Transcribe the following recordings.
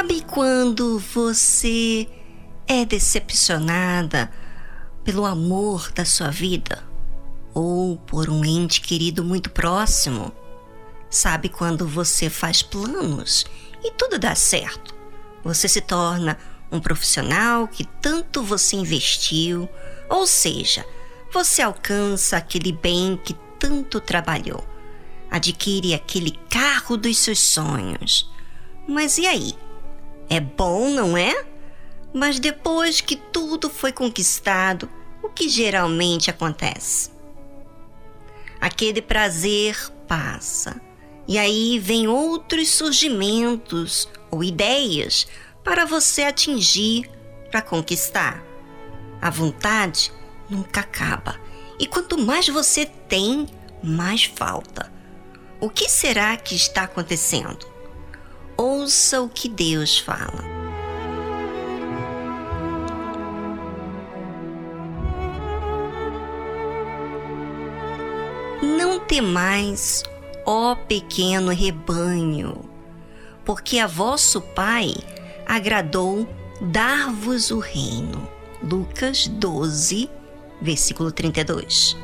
Sabe quando você é decepcionada pelo amor da sua vida ou por um ente querido muito próximo? Sabe quando você faz planos e tudo dá certo? Você se torna um profissional que tanto você investiu, ou seja, você alcança aquele bem que tanto trabalhou, adquire aquele carro dos seus sonhos. Mas e aí? É bom, não é? Mas depois que tudo foi conquistado, o que geralmente acontece? Aquele prazer passa. E aí vem outros surgimentos ou ideias para você atingir, para conquistar. A vontade nunca acaba. E quanto mais você tem, mais falta. O que será que está acontecendo? Ouça o que Deus fala. Não temais, ó pequeno rebanho, porque a vosso Pai agradou dar-vos o reino. Lucas 12, versículo 32.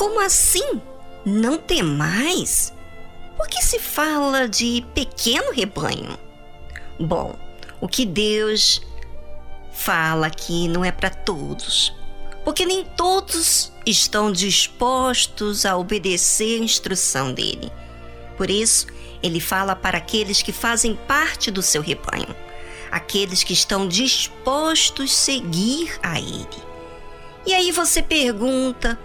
Como assim? Não tem mais? Por que se fala de pequeno rebanho? Bom, o que Deus fala aqui não é para todos, porque nem todos estão dispostos a obedecer a instrução dele. Por isso, ele fala para aqueles que fazem parte do seu rebanho, aqueles que estão dispostos a seguir a ele. E aí você pergunta: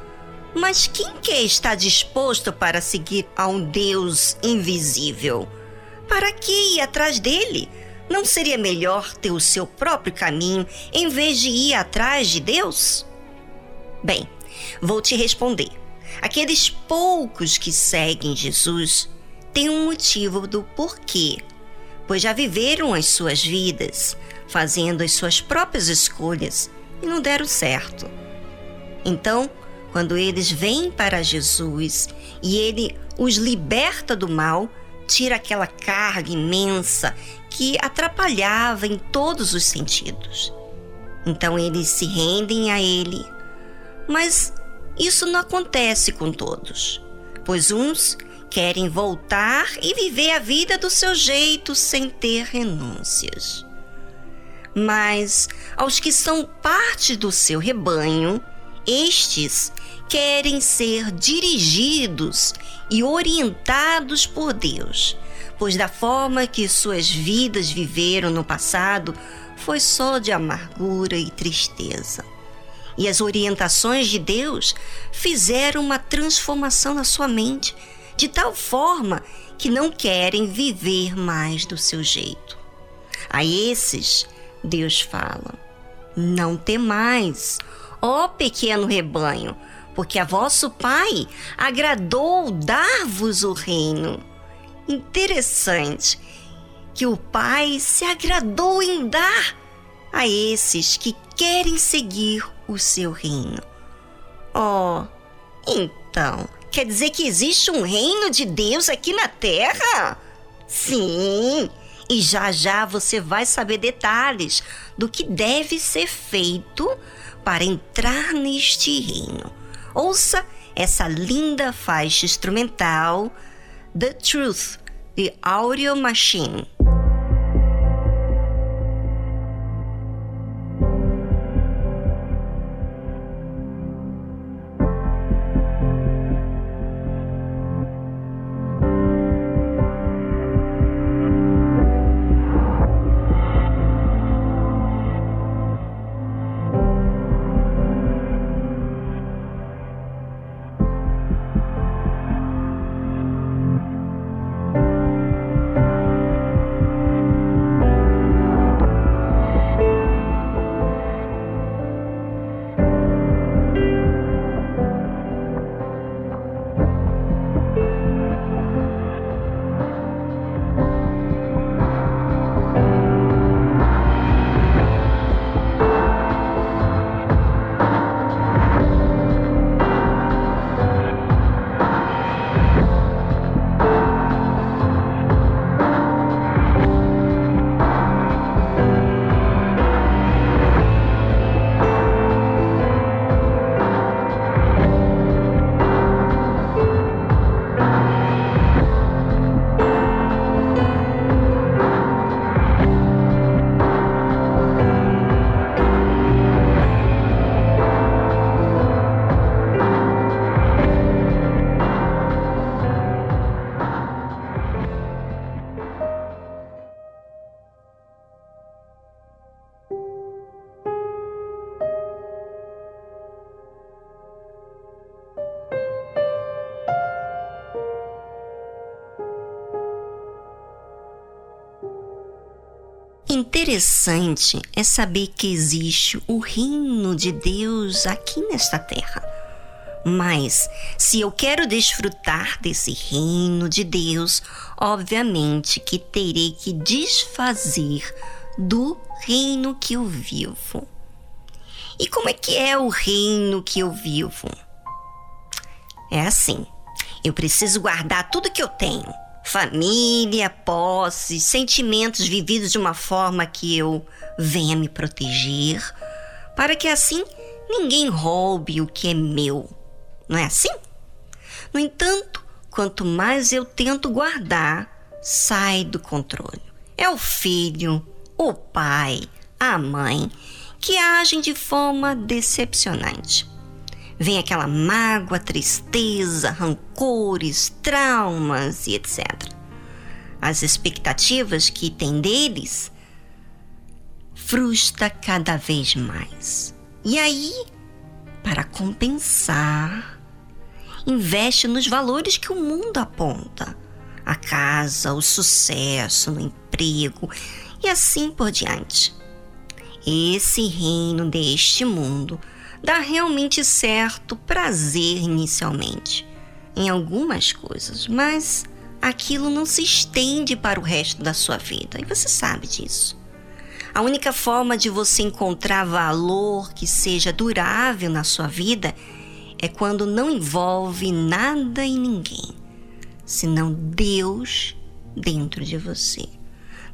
mas quem quer estar disposto para seguir a um Deus invisível? Para que ir atrás dele? Não seria melhor ter o seu próprio caminho em vez de ir atrás de Deus? Bem, vou te responder. Aqueles poucos que seguem Jesus têm um motivo do porquê, pois já viveram as suas vidas, fazendo as suas próprias escolhas e não deram certo. Então, quando eles vêm para Jesus e ele os liberta do mal, tira aquela carga imensa que atrapalhava em todos os sentidos. Então eles se rendem a ele. Mas isso não acontece com todos, pois uns querem voltar e viver a vida do seu jeito sem ter renúncias. Mas aos que são parte do seu rebanho, estes querem ser dirigidos e orientados por Deus, pois da forma que suas vidas viveram no passado foi só de amargura e tristeza. E as orientações de Deus fizeram uma transformação na sua mente, de tal forma que não querem viver mais do seu jeito. A esses, Deus fala: Não temais, ó pequeno rebanho, porque a vosso Pai agradou dar-vos o reino. Interessante que o Pai se agradou em dar a esses que querem seguir o seu reino. Oh, então, quer dizer que existe um reino de Deus aqui na terra? Sim, e já já você vai saber detalhes do que deve ser feito para entrar neste reino. Ouça essa linda faixa instrumental The Truth, The Audio Machine. Interessante é saber que existe o reino de Deus aqui nesta terra. Mas, se eu quero desfrutar desse reino de Deus, obviamente que terei que desfazer do reino que eu vivo. E como é que é o reino que eu vivo? É assim: eu preciso guardar tudo que eu tenho família, posse, sentimentos vividos de uma forma que eu venha me proteger, para que assim ninguém roube o que é meu. Não é assim? No entanto, quanto mais eu tento guardar, sai do controle. É o filho, o pai, a mãe que agem de forma decepcionante. Vem aquela mágoa, tristeza, rancores, traumas e etc. As expectativas que tem deles frustra cada vez mais. E aí, para compensar, investe nos valores que o mundo aponta: a casa, o sucesso no emprego e assim por diante. Esse reino deste mundo dá realmente certo prazer inicialmente em algumas coisas, mas aquilo não se estende para o resto da sua vida e você sabe disso. A única forma de você encontrar valor que seja durável na sua vida é quando não envolve nada e ninguém, senão Deus dentro de você.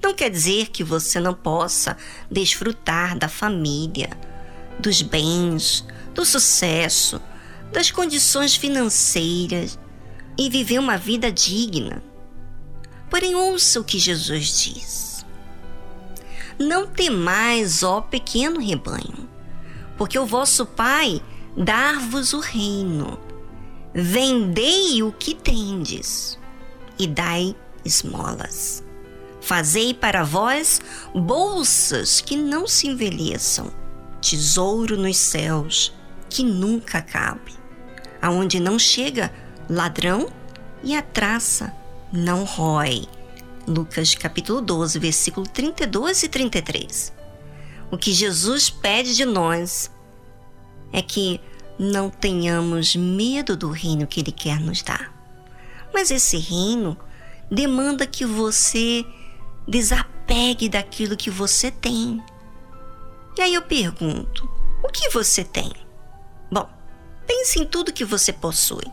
Não quer dizer que você não possa desfrutar da família, dos bens, do sucesso, das condições financeiras e viver uma vida digna. Porém, ouça o que Jesus diz. Não temais, ó pequeno rebanho, porque o vosso Pai dar-vos o reino. Vendei o que tendes e dai esmolas. Fazei para vós bolsas que não se envelheçam, tesouro nos céus que nunca cabe, aonde não chega ladrão e a traça não rói. Lucas capítulo 12, versículo 32 e 33. O que Jesus pede de nós é que não tenhamos medo do reino que ele quer nos dar. Mas esse reino demanda que você desapegue daquilo que você tem e aí eu pergunto: o que você tem? Bom, pense em tudo que você possui.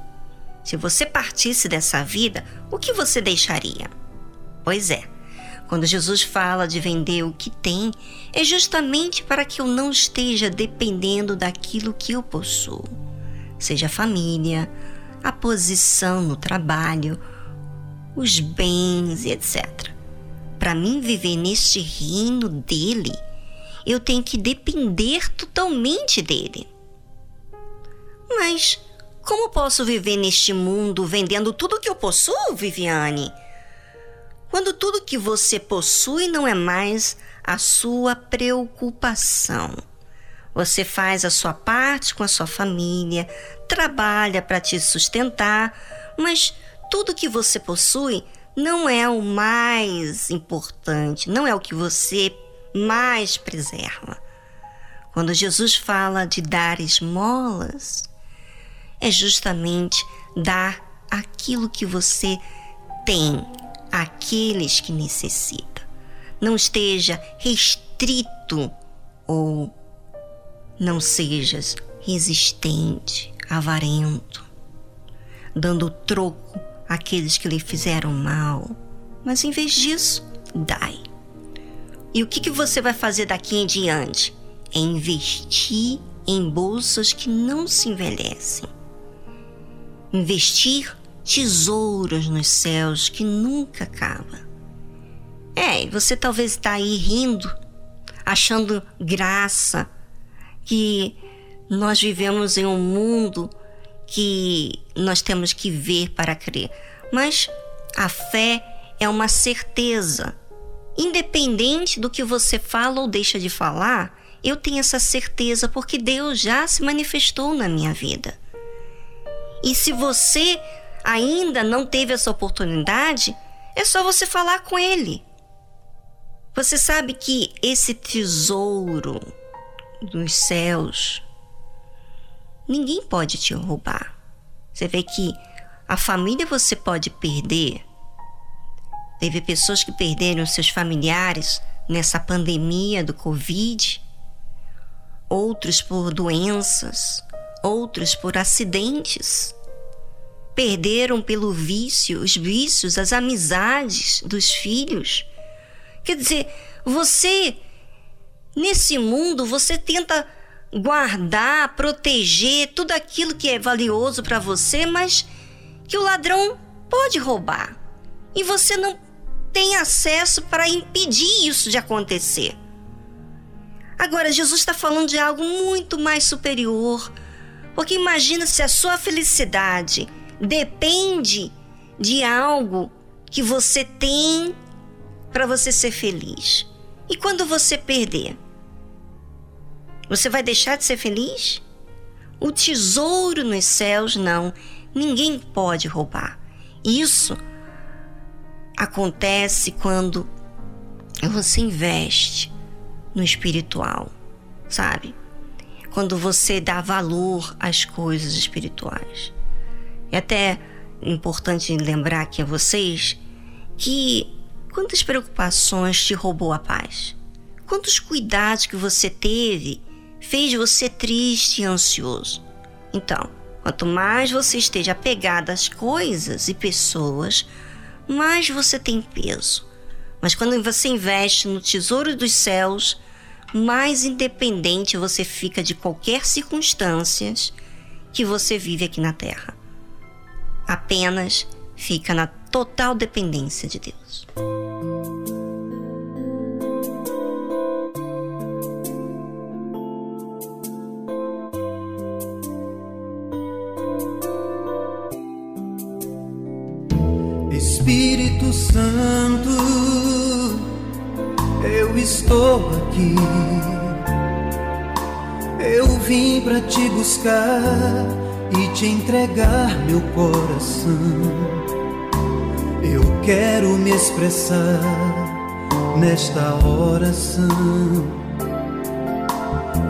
Se você partisse dessa vida, o que você deixaria? Pois é, quando Jesus fala de vender o que tem, é justamente para que eu não esteja dependendo daquilo que eu possuo, seja a família, a posição no trabalho, os bens etc. Para mim viver neste reino dele, eu tenho que depender totalmente dele. Mas como posso viver neste mundo vendendo tudo que eu possuo, Viviane? Quando tudo que você possui não é mais a sua preocupação. Você faz a sua parte com a sua família, trabalha para te sustentar, mas tudo que você possui não é o mais importante, não é o que você mais preserva. Quando Jesus fala de dar esmolas, é justamente dar aquilo que você tem àqueles que necessita. Não esteja restrito ou não sejas resistente, avarento, dando troco àqueles que lhe fizeram mal. Mas em vez disso, dai. E o que, que você vai fazer daqui em diante? É investir em bolsas que não se envelhecem. Investir tesouros nos céus que nunca acaba. É, você talvez está aí rindo, achando graça que nós vivemos em um mundo que nós temos que ver para crer. Mas a fé é uma certeza Independente do que você fala ou deixa de falar, eu tenho essa certeza porque Deus já se manifestou na minha vida. E se você ainda não teve essa oportunidade, é só você falar com Ele. Você sabe que esse tesouro dos céus ninguém pode te roubar. Você vê que a família você pode perder. Teve pessoas que perderam seus familiares nessa pandemia do Covid, outros por doenças, outros por acidentes. Perderam pelo vício, os vícios, as amizades dos filhos. Quer dizer, você, nesse mundo, você tenta guardar, proteger tudo aquilo que é valioso para você, mas que o ladrão pode roubar. E você não tem acesso para impedir isso de acontecer. Agora, Jesus está falando de algo muito mais superior, porque imagina se a sua felicidade depende de algo que você tem para você ser feliz. E quando você perder, você vai deixar de ser feliz? O tesouro nos céus, não. Ninguém pode roubar. Isso acontece quando você investe no espiritual, sabe? Quando você dá valor às coisas espirituais. É até importante lembrar aqui a vocês que quantas preocupações te roubou a paz? Quantos cuidados que você teve fez você triste e ansioso? Então, quanto mais você esteja apegado às coisas e pessoas, mais você tem peso. Mas quando você investe no tesouro dos céus, mais independente você fica de qualquer circunstâncias que você vive aqui na terra. Apenas fica na total dependência de Deus. Espírito Santo, eu estou aqui. Eu vim para te buscar e te entregar meu coração. Eu quero me expressar nesta oração,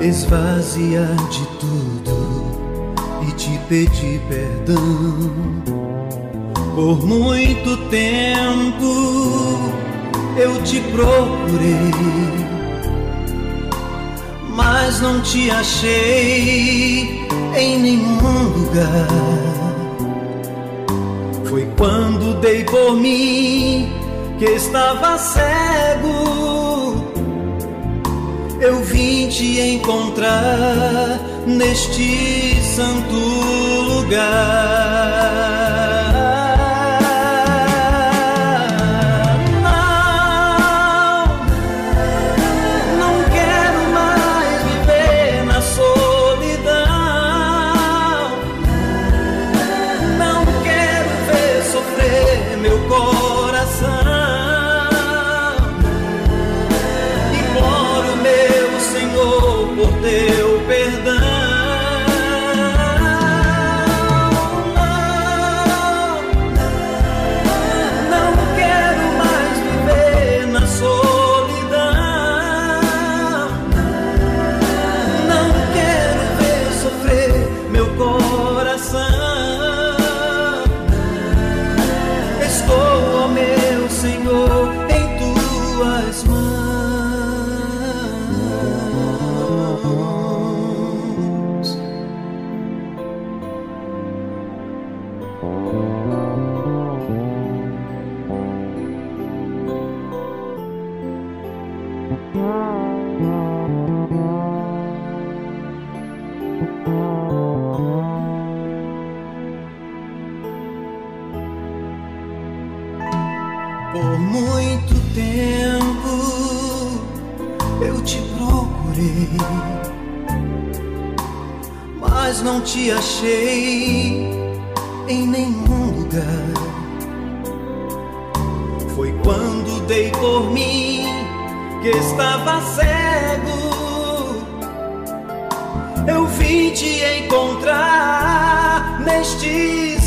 esvaziar de tudo e te pedir perdão por muito tempo eu te procurei, mas não te achei em nenhum lugar. Foi quando dei por mim que estava cego. Eu vim te encontrar neste santo lugar. Senhor. Te achei em nenhum lugar. Foi quando dei por mim que estava cego. Eu vim te encontrar neste